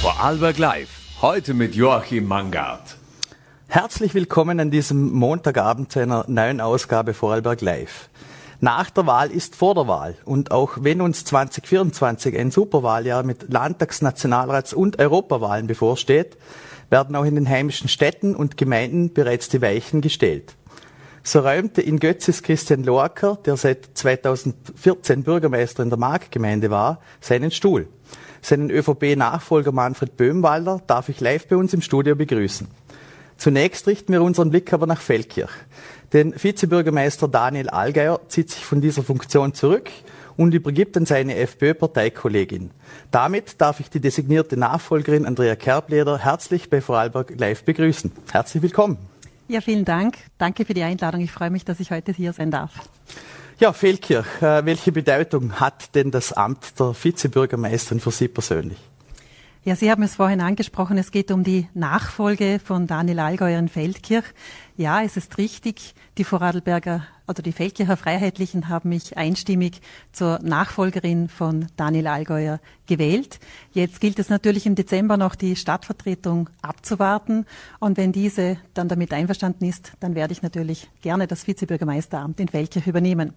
Vorarlberg Live. Heute mit Joachim Mangard. Herzlich willkommen an diesem Montagabend zu einer neuen Ausgabe Vorarlberg Live. Nach der Wahl ist vor der Wahl. Und auch wenn uns 2024 ein Superwahljahr mit Landtags-, Nationalrats- und Europawahlen bevorsteht, werden auch in den heimischen Städten und Gemeinden bereits die Weichen gestellt. So räumte in Götzis Christian Loacker, der seit 2014 Bürgermeister in der Markgemeinde war, seinen Stuhl. Seinen ÖVP-Nachfolger Manfred Böhmwalder darf ich live bei uns im Studio begrüßen. Zunächst richten wir unseren Blick aber nach Feldkirch. Denn Vizebürgermeister Daniel Allgeier zieht sich von dieser Funktion zurück und übergibt an seine FPÖ-Parteikollegin. Damit darf ich die designierte Nachfolgerin Andrea Kerbleder herzlich bei Vorarlberg live begrüßen. Herzlich willkommen. Ja, vielen Dank. Danke für die Einladung. Ich freue mich, dass ich heute hier sein darf. Ja, Feldkirch, äh, welche Bedeutung hat denn das Amt der Vizebürgermeisterin für Sie persönlich? Ja, Sie haben es vorhin angesprochen, es geht um die Nachfolge von Daniel Allgäuer in Feldkirch. Ja, es ist richtig, die Vorarlberger oder die Feldkircher Freiheitlichen haben mich einstimmig zur Nachfolgerin von Daniel Allgäuer gewählt. Jetzt gilt es natürlich im Dezember noch die Stadtvertretung abzuwarten. Und wenn diese dann damit einverstanden ist, dann werde ich natürlich gerne das Vizebürgermeisteramt in Feldkirch übernehmen.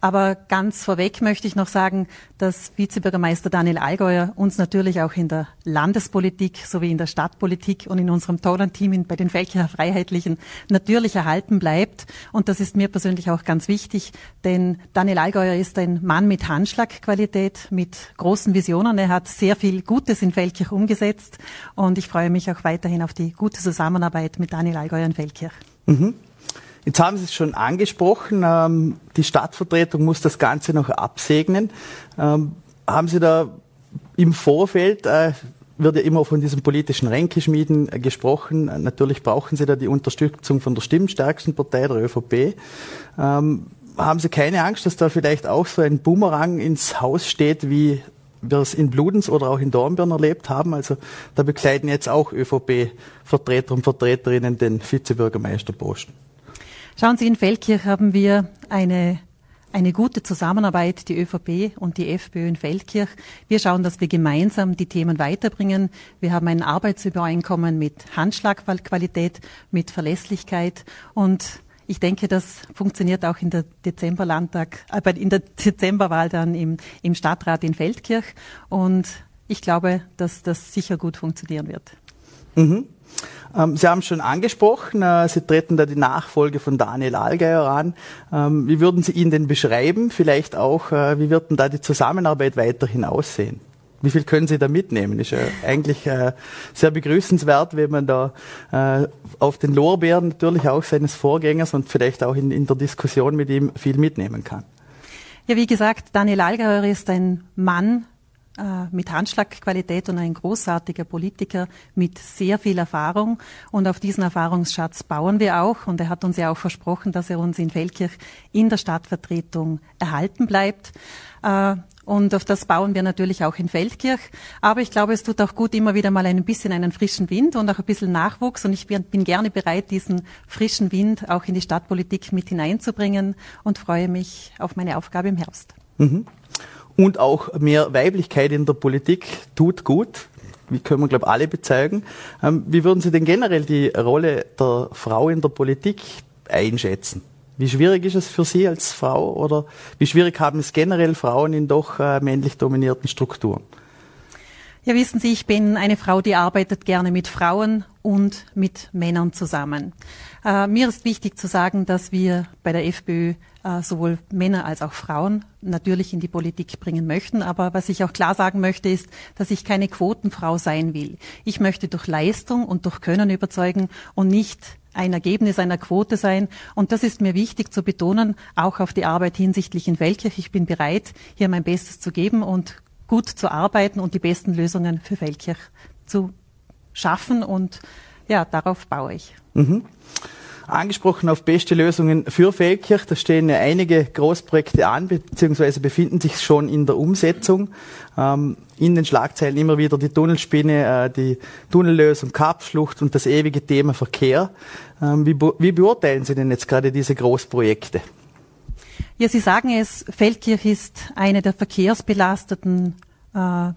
Aber ganz vorweg möchte ich noch sagen, dass Vizebürgermeister Daniel Allgäuer uns natürlich auch in der Landespolitik sowie in der Stadtpolitik und in unserem tollen Team bei den Feldkircher Freiheitlichen natürlich erhalten bleibt. Und das ist mir persönlich auch ganz wichtig, denn Daniel Allgäuer ist ein Mann mit Handschlagqualität, mit großen Visionen. Er hat sehr viel Gutes in Feldkirch umgesetzt und ich freue mich auch weiterhin auf die gute Zusammenarbeit mit Daniel Allgäuer in Feldkirch. Mhm. Jetzt haben Sie es schon angesprochen, ähm, die Stadtvertretung muss das Ganze noch absegnen. Ähm, haben Sie da im Vorfeld, äh, wird ja immer von diesen politischen Ränkeschmieden äh, gesprochen, natürlich brauchen Sie da die Unterstützung von der stimmstärksten Partei, der ÖVP. Ähm, haben Sie keine Angst, dass da vielleicht auch so ein Bumerang ins Haus steht, wie wir es in Bludenz oder auch in Dornbirn erlebt haben. Also da bekleiden jetzt auch ÖVP-Vertreter und Vertreterinnen den Vizebürgermeisterposten. Schauen Sie, in Feldkirch haben wir eine eine gute Zusammenarbeit, die ÖVP und die FPÖ in Feldkirch. Wir schauen, dass wir gemeinsam die Themen weiterbringen. Wir haben ein Arbeitsübereinkommen mit Handschlagqualität, mit Verlässlichkeit und ich denke, das funktioniert auch in der Dezemberlandtag, äh, in der Dezemberwahl dann im, im Stadtrat in Feldkirch und ich glaube, dass das sicher gut funktionieren wird. Mhm. Ähm, Sie haben schon angesprochen, äh, Sie treten da die Nachfolge von Daniel Allgeier an. Ähm, wie würden Sie ihn denn beschreiben? Vielleicht auch, äh, wie wird denn da die Zusammenarbeit weiterhin aussehen? Wie viel können Sie da mitnehmen? Ist ja eigentlich äh, sehr begrüßenswert, wenn man da auf den Lorbeeren natürlich auch seines Vorgängers und vielleicht auch in, der Diskussion mit ihm viel mitnehmen kann. Ja, wie gesagt, Daniel Allgeier ist ein Mann mit Handschlagqualität und ein großartiger Politiker mit sehr viel Erfahrung. Und auf diesen Erfahrungsschatz bauen wir auch. Und er hat uns ja auch versprochen, dass er uns in Feldkirch in der Stadtvertretung erhalten bleibt. Äh, und auf das bauen wir natürlich auch in Feldkirch. Aber ich glaube, es tut auch gut, immer wieder mal ein bisschen einen frischen Wind und auch ein bisschen Nachwuchs. Und ich bin gerne bereit, diesen frischen Wind auch in die Stadtpolitik mit hineinzubringen und freue mich auf meine Aufgabe im Herbst. Mhm und auch mehr Weiblichkeit in der Politik tut gut. Wie können wir, glaube ich, alle bezeugen. Ähm, wie würden Sie denn generell die Rolle der Frau in der Politik einschätzen? Wie schwierig ist es für Sie als Frau oder wie schwierig haben es generell Frauen in doch äh, männlich dominierten Strukturen? Ja, wissen Sie, ich bin eine Frau, die arbeitet gerne mit Frauen und mit Männern zusammen. Äh, mir ist wichtig zu sagen, dass wir bei der FPÖ äh, sowohl Männer als auch Frauen natürlich in die Politik bringen möchten. Aber was ich auch klar sagen möchte, ist, dass ich keine Quotenfrau sein will. Ich möchte durch Leistung und durch Können überzeugen und nicht ein Ergebnis einer Quote sein. Und das ist mir wichtig zu betonen, auch auf die Arbeit hinsichtlich in Feldkirch. Ich bin bereit, hier mein Bestes zu geben und gut zu arbeiten und die besten Lösungen für Feldkirch zu schaffen. Und ja, darauf baue ich. Mhm angesprochen auf beste Lösungen für Feldkirch. Da stehen ja einige Großprojekte an, beziehungsweise befinden sich schon in der Umsetzung. Ähm, in den Schlagzeilen immer wieder die Tunnelspinne, äh, die Tunnellösung, Karpfschlucht und das ewige Thema Verkehr. Ähm, wie, wie beurteilen Sie denn jetzt gerade diese Großprojekte? Ja, Sie sagen es, Feldkirch ist eine der verkehrsbelasteten äh,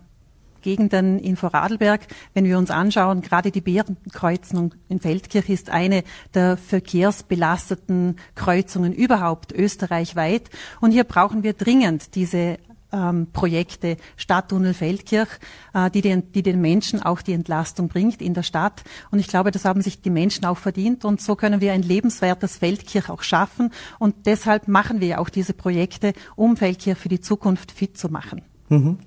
Gegenden in Vorarlberg. Wenn wir uns anschauen, gerade die Bärenkreuzung in Feldkirch ist eine der verkehrsbelasteten Kreuzungen überhaupt österreichweit. Und hier brauchen wir dringend diese ähm, Projekte Stadttunnel Feldkirch, äh, die, den, die den Menschen auch die Entlastung bringt in der Stadt. Und ich glaube, das haben sich die Menschen auch verdient. Und so können wir ein lebenswertes Feldkirch auch schaffen. Und deshalb machen wir auch diese Projekte, um Feldkirch für die Zukunft fit zu machen. Mhm.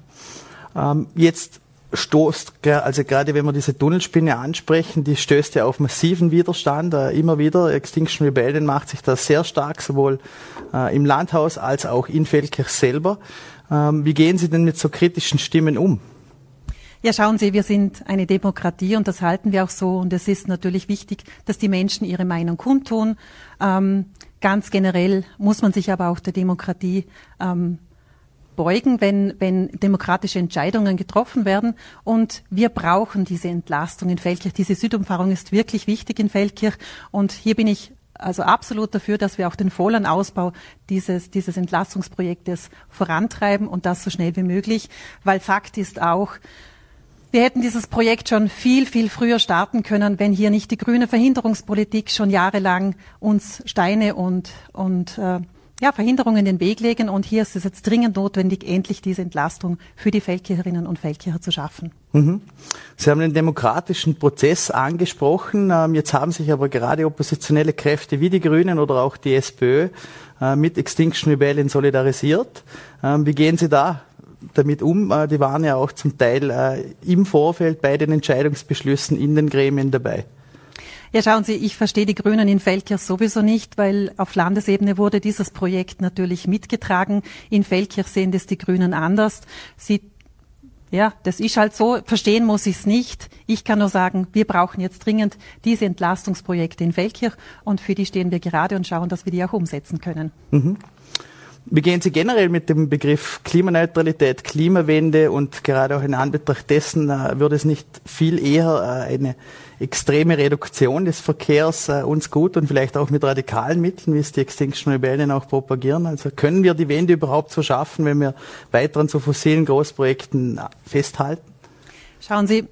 Ähm, jetzt stoßt, also gerade wenn wir diese Tunnelspinne ansprechen, die stößt ja auf massiven Widerstand, äh, immer wieder. Extinction Rebellion macht sich da sehr stark, sowohl äh, im Landhaus als auch in Feldkirch selber. Ähm, wie gehen Sie denn mit so kritischen Stimmen um? Ja, schauen Sie, wir sind eine Demokratie und das halten wir auch so. Und es ist natürlich wichtig, dass die Menschen ihre Meinung kundtun. Ähm, ganz generell muss man sich aber auch der Demokratie ähm, beugen, wenn, wenn demokratische Entscheidungen getroffen werden. Und wir brauchen diese Entlastung in Feldkirch. Diese Südumfahrung ist wirklich wichtig in Feldkirch. Und hier bin ich also absolut dafür, dass wir auch den vollen Ausbau dieses, dieses Entlastungsprojektes vorantreiben und das so schnell wie möglich, weil Fakt ist auch, wir hätten dieses Projekt schon viel, viel früher starten können, wenn hier nicht die grüne Verhinderungspolitik schon jahrelang uns Steine und, und äh, ja, Verhinderungen in den Weg legen. Und hier ist es jetzt dringend notwendig, endlich diese Entlastung für die Feldkircherinnen und Feldkircher zu schaffen. Mhm. Sie haben den demokratischen Prozess angesprochen. Ähm, jetzt haben sich aber gerade oppositionelle Kräfte wie die Grünen oder auch die SPÖ äh, mit Extinction Rebellion solidarisiert. Ähm, wie gehen Sie da damit um? Äh, die waren ja auch zum Teil äh, im Vorfeld bei den Entscheidungsbeschlüssen in den Gremien dabei. Ja, schauen Sie, ich verstehe die Grünen in Feldkirch sowieso nicht, weil auf Landesebene wurde dieses Projekt natürlich mitgetragen. In Feldkirch sehen das die Grünen anders. Sie ja, das ist halt so. Verstehen muss ich es nicht. Ich kann nur sagen, wir brauchen jetzt dringend diese Entlastungsprojekte in Feldkirch und für die stehen wir gerade und schauen, dass wir die auch umsetzen können. Mhm. Wie gehen Sie generell mit dem Begriff Klimaneutralität, Klimawende und gerade auch in Anbetracht dessen äh, würde es nicht viel eher äh, eine extreme Reduktion des Verkehrs äh, uns gut und vielleicht auch mit radikalen Mitteln, wie es die Extinction Rebellion auch propagieren. Also können wir die Wende überhaupt so schaffen, wenn wir weiter an so fossilen Großprojekten festhalten? Schauen Sie,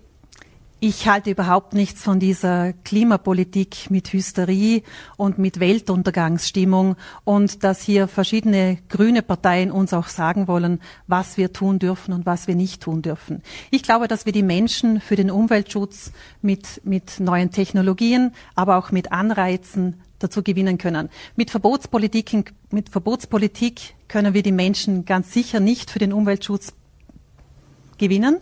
ich halte überhaupt nichts von dieser Klimapolitik mit Hysterie und mit Weltuntergangsstimmung und dass hier verschiedene grüne Parteien uns auch sagen wollen, was wir tun dürfen und was wir nicht tun dürfen. Ich glaube, dass wir die Menschen für den Umweltschutz mit, mit neuen Technologien, aber auch mit Anreizen dazu gewinnen können. Mit Verbotspolitik, mit Verbotspolitik können wir die Menschen ganz sicher nicht für den Umweltschutz gewinnen.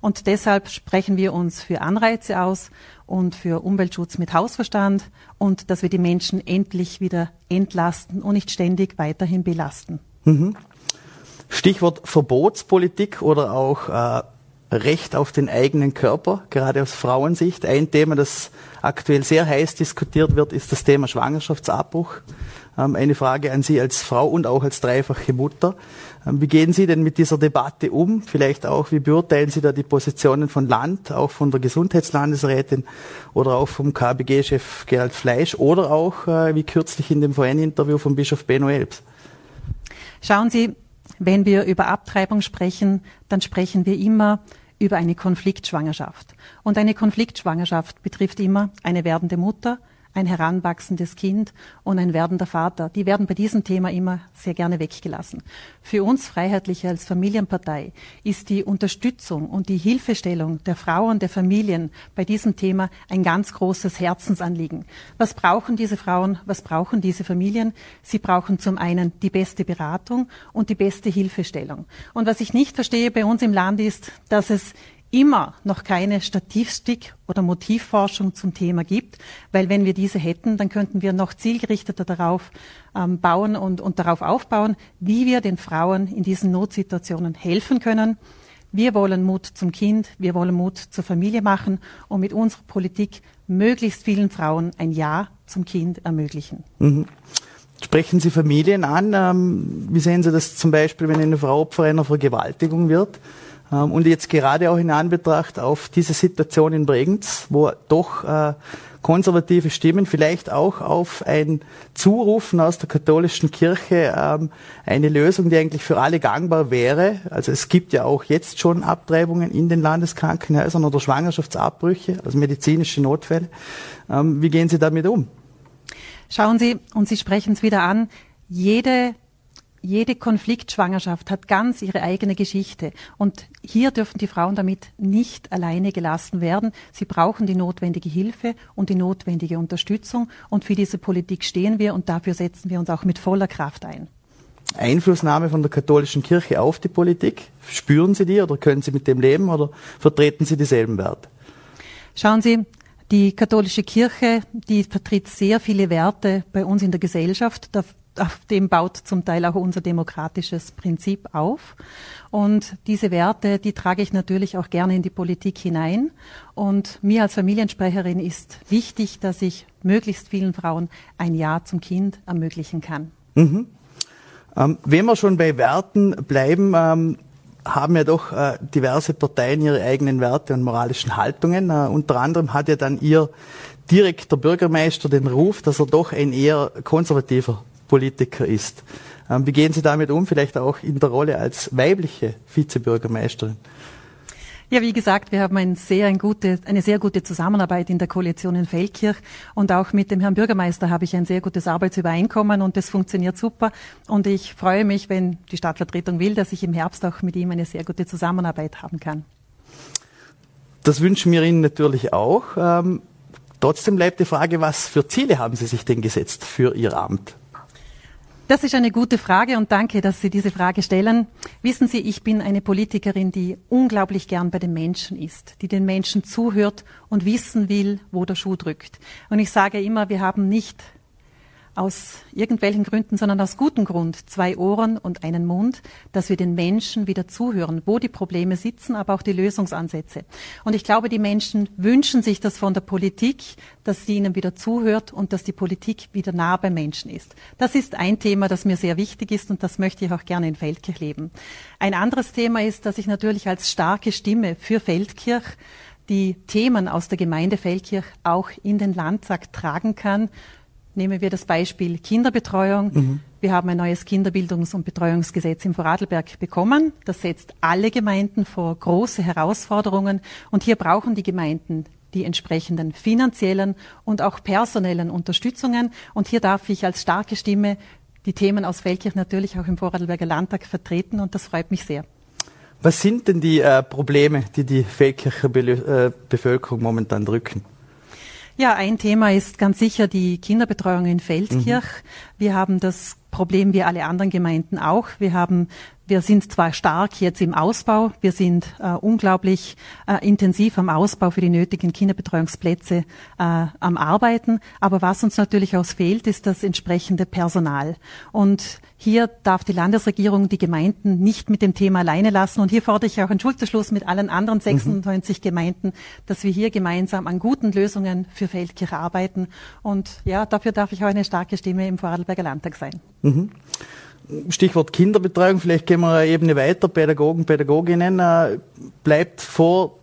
Und deshalb sprechen wir uns für Anreize aus und für Umweltschutz mit Hausverstand und dass wir die Menschen endlich wieder entlasten und nicht ständig weiterhin belasten. Mhm. Stichwort Verbotspolitik oder auch äh, Recht auf den eigenen Körper, gerade aus Frauensicht. Ein Thema, das aktuell sehr heiß diskutiert wird, ist das Thema Schwangerschaftsabbruch. Ähm, eine Frage an Sie als Frau und auch als dreifache Mutter. Ähm, wie gehen Sie denn mit dieser Debatte um? Vielleicht auch, wie beurteilen Sie da die Positionen von Land, auch von der Gesundheitslandesrätin oder auch vom KBG-Chef Gerald Fleisch oder auch, äh, wie kürzlich in dem VN-Interview von Bischof Benno Elbs? Schauen Sie, wenn wir über Abtreibung sprechen, dann sprechen wir immer über eine Konfliktschwangerschaft. Und eine Konfliktschwangerschaft betrifft immer eine werdende Mutter, ein heranwachsendes Kind und ein werdender Vater. Die werden bei diesem Thema immer sehr gerne weggelassen. Für uns Freiheitliche als Familienpartei ist die Unterstützung und die Hilfestellung der Frauen, der Familien bei diesem Thema ein ganz großes Herzensanliegen. Was brauchen diese Frauen? Was brauchen diese Familien? Sie brauchen zum einen die beste Beratung und die beste Hilfestellung. Und was ich nicht verstehe bei uns im Land ist, dass es immer noch keine Statistik oder Motivforschung zum Thema gibt, weil wenn wir diese hätten, dann könnten wir noch zielgerichteter darauf ähm, bauen und, und darauf aufbauen, wie wir den Frauen in diesen Notsituationen helfen können. Wir wollen Mut zum Kind, wir wollen Mut zur Familie machen und mit unserer Politik möglichst vielen Frauen ein Ja zum Kind ermöglichen. Mhm. Sprechen Sie Familien an? Ähm, wie sehen Sie das zum Beispiel, wenn eine Frau Opfer einer Vergewaltigung wird? Ähm, und jetzt gerade auch in Anbetracht auf diese Situation in Bregenz, wo doch äh, konservative Stimmen, vielleicht auch auf ein Zurufen aus der katholischen Kirche, ähm, eine Lösung, die eigentlich für alle gangbar wäre. Also es gibt ja auch jetzt schon Abtreibungen in den Landeskrankenhäusern oder Schwangerschaftsabbrüche, also medizinische Notfälle. Ähm, wie gehen Sie damit um? Schauen Sie, und Sie sprechen es wieder an, jede jede Konfliktschwangerschaft hat ganz ihre eigene Geschichte. Und hier dürfen die Frauen damit nicht alleine gelassen werden. Sie brauchen die notwendige Hilfe und die notwendige Unterstützung. Und für diese Politik stehen wir und dafür setzen wir uns auch mit voller Kraft ein. Einflussnahme von der katholischen Kirche auf die Politik? Spüren Sie die oder können Sie mit dem leben oder vertreten Sie dieselben Werte? Schauen Sie, die katholische Kirche, die vertritt sehr viele Werte bei uns in der Gesellschaft auf dem baut zum Teil auch unser demokratisches Prinzip auf. Und diese Werte, die trage ich natürlich auch gerne in die Politik hinein. Und mir als Familiensprecherin ist wichtig, dass ich möglichst vielen Frauen ein Ja zum Kind ermöglichen kann. Mhm. Ähm, wenn wir schon bei Werten bleiben, ähm, haben ja doch äh, diverse Parteien ihre eigenen Werte und moralischen Haltungen. Äh, unter anderem hat ja dann ihr direkter Bürgermeister den Ruf, dass er doch ein eher konservativer Politiker ist. Ähm, wie gehen Sie damit um, vielleicht auch in der Rolle als weibliche Vizebürgermeisterin? Ja, wie gesagt, wir haben ein sehr, ein gute, eine sehr gute Zusammenarbeit in der Koalition in Feldkirch und auch mit dem Herrn Bürgermeister habe ich ein sehr gutes Arbeitsübereinkommen und das funktioniert super und ich freue mich, wenn die Stadtvertretung will, dass ich im Herbst auch mit ihm eine sehr gute Zusammenarbeit haben kann. Das wünschen wir Ihnen natürlich auch. Ähm, trotzdem bleibt die Frage, was für Ziele haben Sie sich denn gesetzt für Ihr Amt? Das ist eine gute Frage und danke, dass Sie diese Frage stellen. Wissen Sie, ich bin eine Politikerin, die unglaublich gern bei den Menschen ist, die den Menschen zuhört und wissen will, wo der Schuh drückt. Und ich sage immer, wir haben nicht aus irgendwelchen Gründen, sondern aus gutem Grund zwei Ohren und einen Mund, dass wir den Menschen wieder zuhören, wo die Probleme sitzen, aber auch die Lösungsansätze. Und ich glaube, die Menschen wünschen sich das von der Politik, dass sie ihnen wieder zuhört und dass die Politik wieder nah beim Menschen ist. Das ist ein Thema, das mir sehr wichtig ist und das möchte ich auch gerne in Feldkirch leben. Ein anderes Thema ist, dass ich natürlich als starke Stimme für Feldkirch die Themen aus der Gemeinde Feldkirch auch in den Landtag tragen kann Nehmen wir das Beispiel Kinderbetreuung. Mhm. Wir haben ein neues Kinderbildungs- und Betreuungsgesetz im Vorarlberg bekommen. Das setzt alle Gemeinden vor große Herausforderungen. Und hier brauchen die Gemeinden die entsprechenden finanziellen und auch personellen Unterstützungen. Und hier darf ich als starke Stimme die Themen aus Feldkirch natürlich auch im Vorarlberger Landtag vertreten. Und das freut mich sehr. Was sind denn die äh, Probleme, die die Feldkircher Be äh, Bevölkerung momentan drücken? Ja, ein Thema ist ganz sicher die Kinderbetreuung in Feldkirch. Mhm. Wir haben das Problem wie alle anderen Gemeinden auch. Wir haben wir sind zwar stark jetzt im Ausbau, wir sind äh, unglaublich äh, intensiv am Ausbau für die nötigen Kinderbetreuungsplätze äh, am Arbeiten, aber was uns natürlich auch fehlt, ist das entsprechende Personal. Und hier darf die Landesregierung die Gemeinden nicht mit dem Thema alleine lassen. Und hier fordere ich auch einen Schulterschluss mit allen anderen 96 mhm. Gemeinden, dass wir hier gemeinsam an guten Lösungen für Feldkirch arbeiten. Und ja, dafür darf ich auch eine starke Stimme im Vorarlberger Landtag sein. Mhm. Stichwort Kinderbetreuung, vielleicht gehen wir eine Ebene weiter, Pädagogen, Pädagoginnen, äh, bleibt vor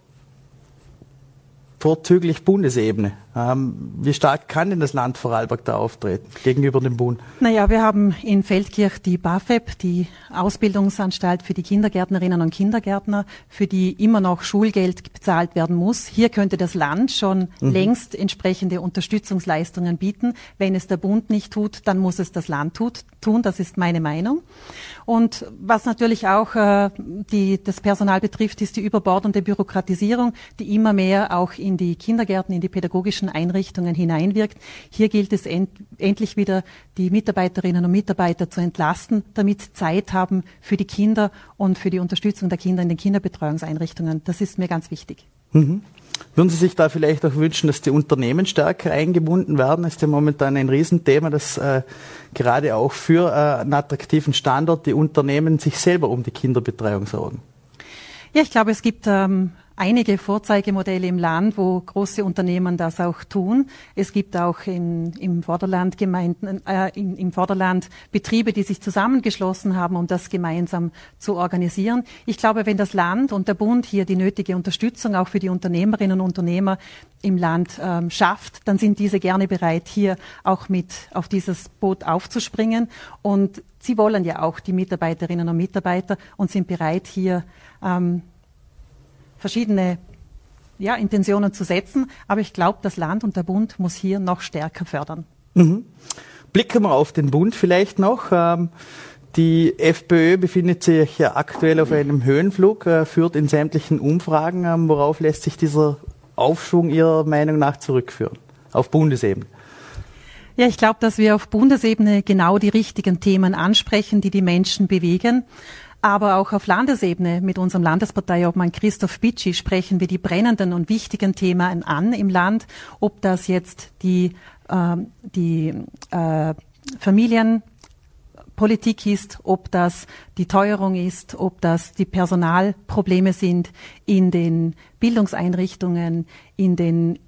vorzüglich Bundesebene. Ähm, wie stark kann denn das Land Vorarlberg da auftreten gegenüber dem Bund? Naja, wir haben in Feldkirch die BAföB, die Ausbildungsanstalt für die Kindergärtnerinnen und Kindergärtner, für die immer noch Schulgeld bezahlt werden muss. Hier könnte das Land schon mhm. längst entsprechende Unterstützungsleistungen bieten. Wenn es der Bund nicht tut, dann muss es das Land tut, tun. Das ist meine Meinung. Und was natürlich auch äh, die, das Personal betrifft, ist die überbordende Bürokratisierung, die immer mehr auch in die Kindergärten, in die pädagogischen Einrichtungen hineinwirkt. Hier gilt es end, endlich wieder, die Mitarbeiterinnen und Mitarbeiter zu entlasten, damit sie Zeit haben für die Kinder und für die Unterstützung der Kinder in den Kinderbetreuungseinrichtungen. Das ist mir ganz wichtig. Mhm. Würden Sie sich da vielleicht auch wünschen, dass die Unternehmen stärker eingebunden werden? Das ist ja momentan ein Riesenthema, dass äh, gerade auch für äh, einen attraktiven Standort die Unternehmen sich selber um die Kinderbetreuung sorgen. Ja, ich glaube, es gibt ähm, einige Vorzeigemodelle im Land, wo große Unternehmen das auch tun. Es gibt auch in, im Vorderland Gemeinden, äh, in, im Vorderland Betriebe, die sich zusammengeschlossen haben, um das gemeinsam zu organisieren. Ich glaube, wenn das Land und der Bund hier die nötige Unterstützung auch für die Unternehmerinnen und Unternehmer im Land ähm, schafft, dann sind diese gerne bereit, hier auch mit auf dieses Boot aufzuspringen. Und sie wollen ja auch die Mitarbeiterinnen und Mitarbeiter und sind bereit, hier ähm, verschiedene ja, Intentionen zu setzen. Aber ich glaube, das Land und der Bund muss hier noch stärker fördern. Mhm. Blicken wir auf den Bund vielleicht noch. Ähm, die FPÖ befindet sich ja aktuell auf einem Höhenflug, äh, führt in sämtlichen Umfragen. Ähm, worauf lässt sich dieser Aufschwung Ihrer Meinung nach zurückführen? Auf Bundesebene? Ja, ich glaube, dass wir auf Bundesebene genau die richtigen Themen ansprechen, die die Menschen bewegen. Aber auch auf Landesebene mit unserem Landesparteiobmann Christoph Bitschi sprechen wir die brennenden und wichtigen Themen an im Land, ob das jetzt die, äh, die äh, Familienpolitik ist, ob das die Teuerung ist, ob das die Personalprobleme sind in den Bildungseinrichtungen, in den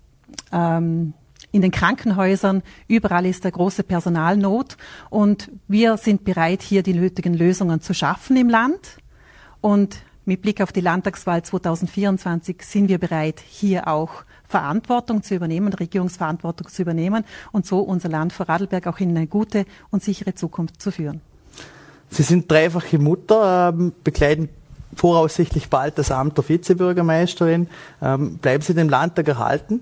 ähm, in den Krankenhäusern, überall ist eine große Personalnot und wir sind bereit, hier die nötigen Lösungen zu schaffen im Land. Und mit Blick auf die Landtagswahl 2024 sind wir bereit, hier auch Verantwortung zu übernehmen, Regierungsverantwortung zu übernehmen und so unser Land Vorarlberg auch in eine gute und sichere Zukunft zu führen. Sie sind dreifache Mutter, ähm, bekleiden voraussichtlich bald das Amt der Vizebürgermeisterin. Ähm, bleiben Sie dem Landtag erhalten?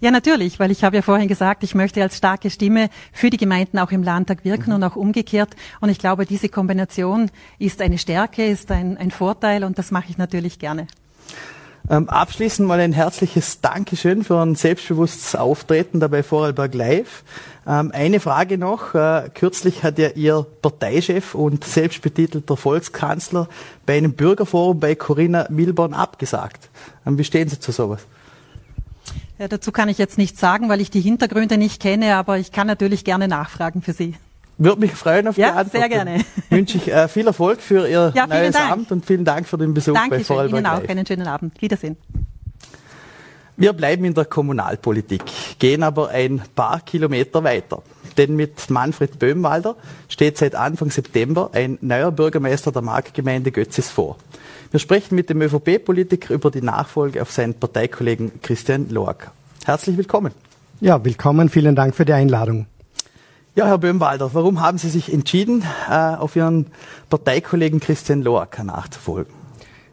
Ja, natürlich, weil ich habe ja vorhin gesagt, ich möchte als starke Stimme für die Gemeinden auch im Landtag wirken mhm. und auch umgekehrt. Und ich glaube, diese Kombination ist eine Stärke, ist ein, ein Vorteil und das mache ich natürlich gerne. Ähm, abschließend mal ein herzliches Dankeschön für ein selbstbewusstes Auftreten dabei Vorarlberg Live. Ähm, eine Frage noch. Äh, kürzlich hat ja Ihr Parteichef und selbstbetitelter Volkskanzler bei einem Bürgerforum bei Corinna Milborn abgesagt. Ähm, wie stehen Sie zu sowas? Ja, dazu kann ich jetzt nichts sagen, weil ich die Hintergründe nicht kenne, aber ich kann natürlich gerne nachfragen für Sie. Würde mich freuen auf ja, die Antwort. sehr gerne. Wünsche ich äh, viel Erfolg für Ihr ja, neues Dank. Amt und vielen Dank für den Besuch Dankeschön, bei Vorarlberg Ihnen auch Live. einen schönen Abend. Wiedersehen. Wir bleiben in der Kommunalpolitik, gehen aber ein paar Kilometer weiter. Denn mit Manfred Böhmwalder steht seit Anfang September ein neuer Bürgermeister der Marktgemeinde Götzis vor. Wir sprechen mit dem ÖVP-Politiker über die Nachfolge auf seinen Parteikollegen Christian Loacker. Herzlich willkommen. Ja, willkommen. Vielen Dank für die Einladung. Ja, Herr Böhmwalder, warum haben Sie sich entschieden, äh, auf Ihren Parteikollegen Christian Loacker nachzufolgen?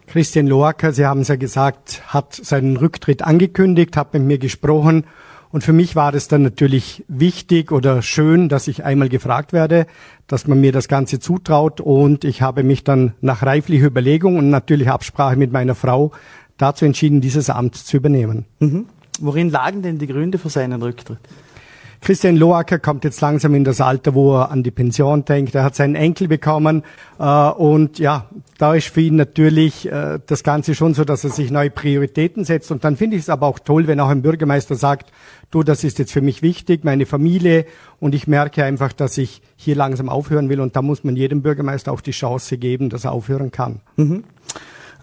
Christian Loacker, Sie haben es ja gesagt, hat seinen Rücktritt angekündigt, hat mit mir gesprochen und für mich war es dann natürlich wichtig oder schön, dass ich einmal gefragt werde, dass man mir das Ganze zutraut. Und ich habe mich dann nach reiflicher Überlegung und natürlich Absprache mit meiner Frau dazu entschieden, dieses Amt zu übernehmen. Mhm. Worin lagen denn die Gründe für seinen Rücktritt? Christian Loacker kommt jetzt langsam in das Alter, wo er an die Pension denkt. Er hat seinen Enkel bekommen äh, und ja, da ist für ihn natürlich äh, das Ganze schon so, dass er sich neue Prioritäten setzt. Und dann finde ich es aber auch toll, wenn auch ein Bürgermeister sagt, du, das ist jetzt für mich wichtig, meine Familie und ich merke einfach, dass ich hier langsam aufhören will und da muss man jedem Bürgermeister auch die Chance geben, dass er aufhören kann. Mhm.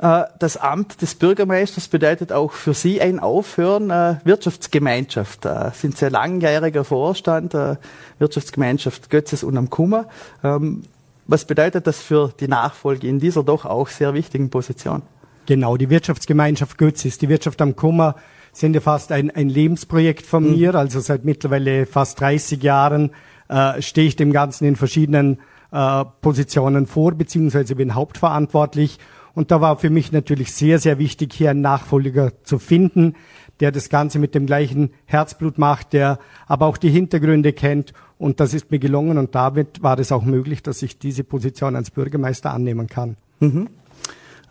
Äh, das Amt des Bürgermeisters bedeutet auch für Sie ein Aufhören. Äh, Wirtschaftsgemeinschaft äh, sind sehr langjähriger Vorstand, Wirtschaftsgemeinschaft Götzes und am Kummer. Ähm, was bedeutet das für die Nachfolge in dieser doch auch sehr wichtigen Position? Genau, die Wirtschaftsgemeinschaft Götzes, die Wirtschaft am Kummer sind ja fast ein, ein Lebensprojekt von mhm. mir. Also seit mittlerweile fast 30 Jahren äh, stehe ich dem Ganzen in verschiedenen äh, Positionen vor, beziehungsweise bin hauptverantwortlich. Und da war für mich natürlich sehr, sehr wichtig, hier einen Nachfolger zu finden, der das Ganze mit dem gleichen Herzblut macht, der aber auch die Hintergründe kennt. Und das ist mir gelungen und damit war es auch möglich, dass ich diese Position als Bürgermeister annehmen kann. Mhm.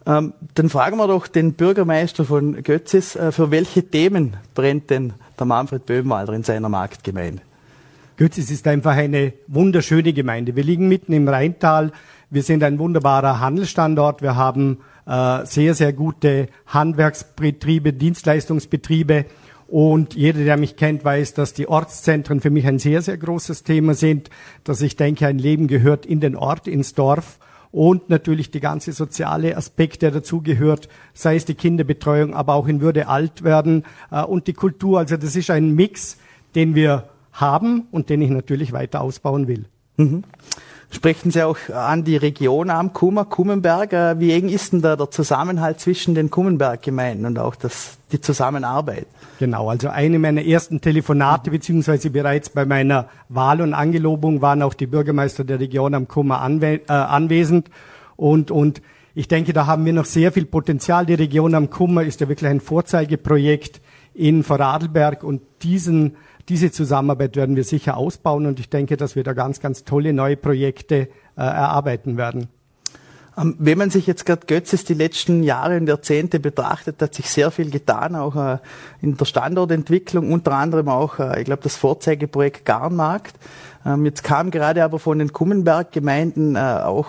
Ähm, dann fragen wir doch den Bürgermeister von Götzis, äh, für welche Themen brennt denn der Manfred Böhmwalder in seiner Marktgemeinde? Götzis ist einfach eine wunderschöne Gemeinde. Wir liegen mitten im Rheintal. Wir sind ein wunderbarer Handelsstandort. Wir haben äh, sehr, sehr gute Handwerksbetriebe, Dienstleistungsbetriebe. Und jeder, der mich kennt, weiß, dass die Ortszentren für mich ein sehr, sehr großes Thema sind, dass ich denke, ein Leben gehört in den Ort, ins Dorf. und natürlich die ganze soziale Aspekt, der dazugehört, sei es die Kinderbetreuung, aber auch in Würde alt werden äh, und die Kultur. Also das ist ein Mix, den wir haben und den ich natürlich weiter ausbauen will. Mhm. Sprechen Sie auch an die Region am Kummer, Kummenberg. Äh, wie eng ist denn da der Zusammenhalt zwischen den Kummenberg-Gemeinden und auch das, die Zusammenarbeit? Genau, also eine meiner ersten Telefonate, beziehungsweise bereits bei meiner Wahl und Angelobung waren auch die Bürgermeister der Region am Kummer anwe äh, anwesend. Und, und ich denke, da haben wir noch sehr viel Potenzial. Die Region am Kummer ist ja wirklich ein Vorzeigeprojekt in Vorarlberg und diesen diese Zusammenarbeit werden wir sicher ausbauen und ich denke, dass wir da ganz, ganz tolle neue Projekte äh, erarbeiten werden. Ähm, wenn man sich jetzt gerade Götzes die letzten Jahre und Jahrzehnte betrachtet, hat sich sehr viel getan, auch äh, in der Standortentwicklung, unter anderem auch, äh, ich glaube, das Vorzeigeprojekt Garnmarkt. Ähm, jetzt kam gerade aber von den Kummenberg-Gemeinden äh, auch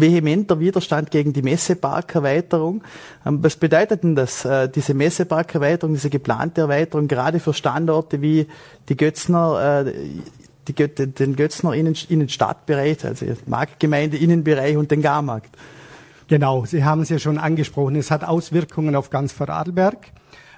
vehementer Widerstand gegen die Messeparkerweiterung. Ähm, was bedeutet denn das, äh, diese Messeparkerweiterung, diese geplante Erweiterung, gerade für Standorte wie die Götzner, äh, die, den Götzner Innenstadtbereich, also Marktgemeinde Innenbereich und den Garmarkt? Genau, Sie haben es ja schon angesprochen. Es hat Auswirkungen auf ganz Vorarlberg.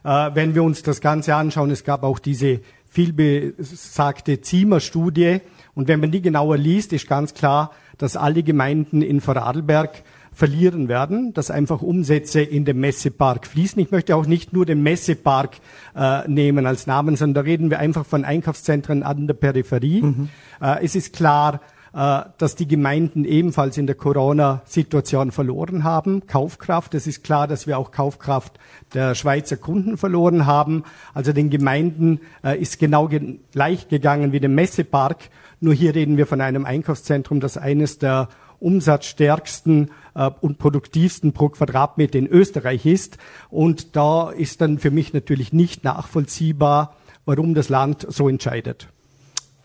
Äh, wenn wir uns das Ganze anschauen, es gab auch diese vielbesagte Ziemer-Studie. Und wenn man die genauer liest, ist ganz klar, dass alle Gemeinden in Vorarlberg verlieren werden, dass einfach Umsätze in den Messepark fließen. Ich möchte auch nicht nur den Messepark äh, nehmen als Namen, sondern da reden wir einfach von Einkaufszentren an der Peripherie. Mhm. Äh, es ist klar, dass die Gemeinden ebenfalls in der Corona-Situation verloren haben. Kaufkraft. Es ist klar, dass wir auch Kaufkraft der Schweizer Kunden verloren haben. Also den Gemeinden äh, ist genau gleich gegangen wie dem Messepark. Nur hier reden wir von einem Einkaufszentrum, das eines der umsatzstärksten äh, und produktivsten pro Quadratmeter in Österreich ist. Und da ist dann für mich natürlich nicht nachvollziehbar, warum das Land so entscheidet.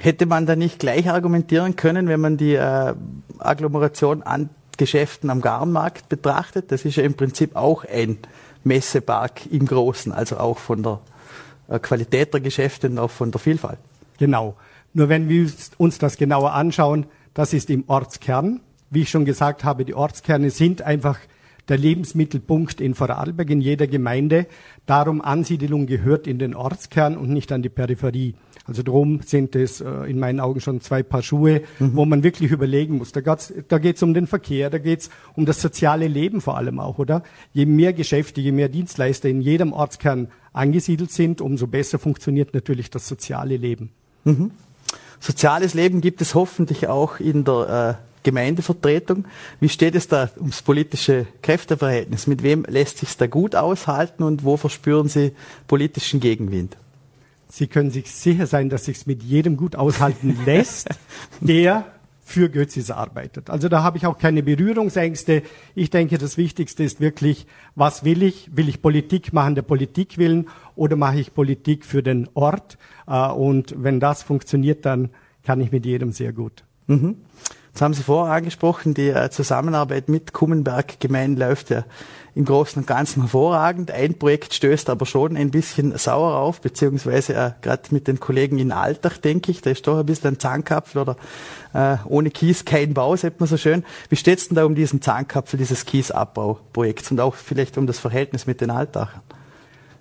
Hätte man da nicht gleich argumentieren können, wenn man die äh, Agglomeration an Geschäften am Garnmarkt betrachtet? Das ist ja im Prinzip auch ein Messepark im Großen, also auch von der äh, Qualität der Geschäfte und auch von der Vielfalt. Genau. Nur wenn wir uns das genauer anschauen, das ist im Ortskern. Wie ich schon gesagt habe, die Ortskerne sind einfach der Lebensmittelpunkt in Vorarlberg, in jeder Gemeinde. Darum Ansiedelung gehört in den Ortskern und nicht an die Peripherie. Also darum sind es äh, in meinen Augen schon zwei Paar Schuhe, mhm. wo man wirklich überlegen muss. Da da geht's um den Verkehr, da geht's um das soziale Leben vor allem auch, oder? Je mehr Geschäfte, je mehr Dienstleister in jedem Ortskern angesiedelt sind, umso besser funktioniert natürlich das soziale Leben. Mhm. Soziales Leben gibt es hoffentlich auch in der äh, Gemeindevertretung. Wie steht es da ums politische Kräfteverhältnis? Mit wem lässt sich da gut aushalten und wo verspüren Sie politischen Gegenwind? Sie können sich sicher sein, dass sich mit jedem gut aushalten lässt, der für Götzis arbeitet. Also da habe ich auch keine Berührungsängste. Ich denke, das Wichtigste ist wirklich, was will ich? Will ich Politik machen der Politik willen oder mache ich Politik für den Ort? Äh, und wenn das funktioniert, dann kann ich mit jedem sehr gut. Mhm. Das haben Sie vorher angesprochen, die äh, Zusammenarbeit mit Kummenberg Gemeinden läuft ja im Großen und Ganzen hervorragend. Ein Projekt stößt aber schon ein bisschen sauer auf, beziehungsweise äh, gerade mit den Kollegen in Altach, denke ich, da ist doch ein bisschen ein Zahnkapfel oder äh, ohne Kies kein Bau, sagt man so schön. Wie steht's denn da um diesen Zahnkapfel dieses Kiesabbauprojekts und auch vielleicht um das Verhältnis mit den Altachern?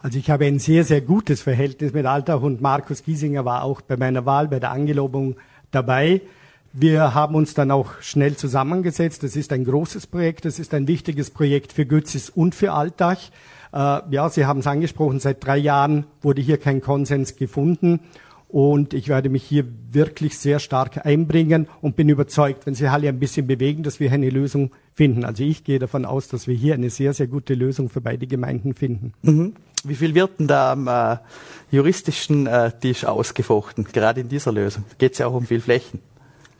Also ich habe ein sehr, sehr gutes Verhältnis mit Altach und Markus Giesinger war auch bei meiner Wahl, bei der Angelobung dabei. Wir haben uns dann auch schnell zusammengesetzt. Das ist ein großes Projekt, das ist ein wichtiges Projekt für Götzis und für Altach. Äh, ja, Sie haben es angesprochen, seit drei Jahren wurde hier kein Konsens gefunden. Und ich werde mich hier wirklich sehr stark einbringen und bin überzeugt, wenn Sie alle ein bisschen bewegen, dass wir eine Lösung finden. Also ich gehe davon aus, dass wir hier eine sehr, sehr gute Lösung für beide Gemeinden finden. Mhm. Wie viel wird denn da am äh, juristischen äh, Tisch ausgefochten, gerade in dieser Lösung? Geht es ja auch um viel Flächen.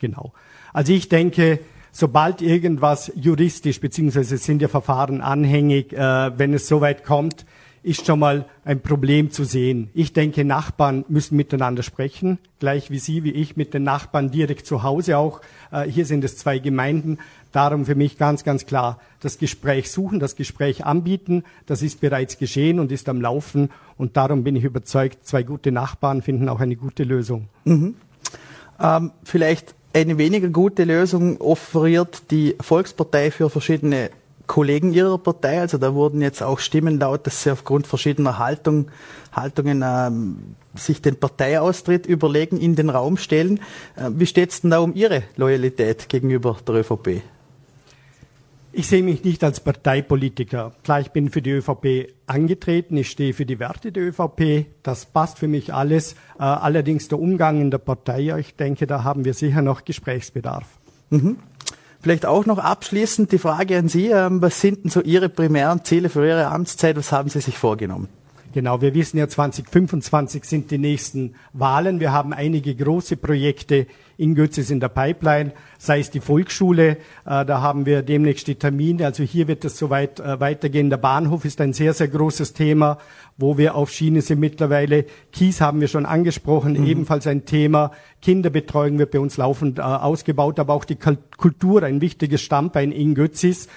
Genau. Also ich denke, sobald irgendwas juristisch, beziehungsweise sind ja Verfahren anhängig, äh, wenn es soweit kommt, ist schon mal ein Problem zu sehen. Ich denke, Nachbarn müssen miteinander sprechen, gleich wie Sie, wie ich mit den Nachbarn direkt zu Hause auch. Äh, hier sind es zwei Gemeinden. Darum für mich ganz, ganz klar das Gespräch suchen, das Gespräch anbieten. Das ist bereits geschehen und ist am Laufen. Und darum bin ich überzeugt, zwei gute Nachbarn finden auch eine gute Lösung. Mhm. Ähm, vielleicht eine weniger gute Lösung offeriert die Volkspartei für verschiedene Kollegen ihrer Partei. Also da wurden jetzt auch Stimmen laut, dass sie aufgrund verschiedener Haltung, Haltungen ähm, sich den Parteiaustritt überlegen, in den Raum stellen. Äh, wie steht es denn da um Ihre Loyalität gegenüber der ÖVP? Ich sehe mich nicht als Parteipolitiker. Klar, ich bin für die ÖVP angetreten, ich stehe für die Werte der ÖVP, das passt für mich alles. Äh, allerdings der Umgang in der Partei, ich denke, da haben wir sicher noch Gesprächsbedarf. Mhm. Vielleicht auch noch abschließend die Frage an Sie, ähm, was sind denn so Ihre primären Ziele für Ihre Amtszeit, was haben Sie sich vorgenommen? Genau, wir wissen ja, 2025 sind die nächsten Wahlen. Wir haben einige große Projekte in Götzis in der Pipeline, sei es die Volksschule, äh, da haben wir demnächst die Termine. Also hier wird es soweit äh, weitergehen. Der Bahnhof ist ein sehr, sehr großes Thema, wo wir auf Schiene sind mittlerweile. Kies haben wir schon angesprochen, mhm. ebenfalls ein Thema. Kinderbetreuung wird bei uns laufend äh, ausgebaut, aber auch die Kultur, ein wichtiges Stammbein in Götzis,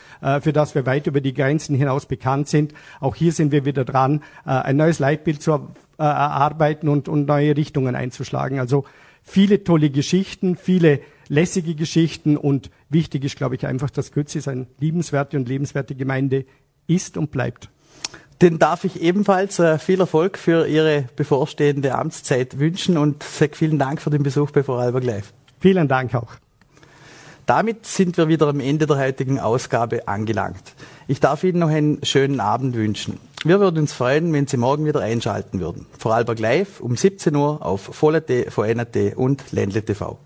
für das wir weit über die Grenzen hinaus bekannt sind. Auch hier sind wir wieder dran, ein neues Leitbild zu erarbeiten und, und neue Richtungen einzuschlagen. Also viele tolle Geschichten, viele lässige Geschichten und wichtig ist, glaube ich, einfach, dass Götzis eine liebenswerte und lebenswerte Gemeinde ist und bleibt. Den darf ich ebenfalls äh, viel Erfolg für Ihre bevorstehende Amtszeit wünschen und sage vielen Dank für den Besuch bei Vorarlberg Live. Vielen Dank auch. Damit sind wir wieder am Ende der heutigen Ausgabe angelangt. Ich darf Ihnen noch einen schönen Abend wünschen. Wir würden uns freuen, wenn Sie morgen wieder einschalten würden. Vorarlberg Live um 17 Uhr auf Voll.at, VN.at und Ländle TV.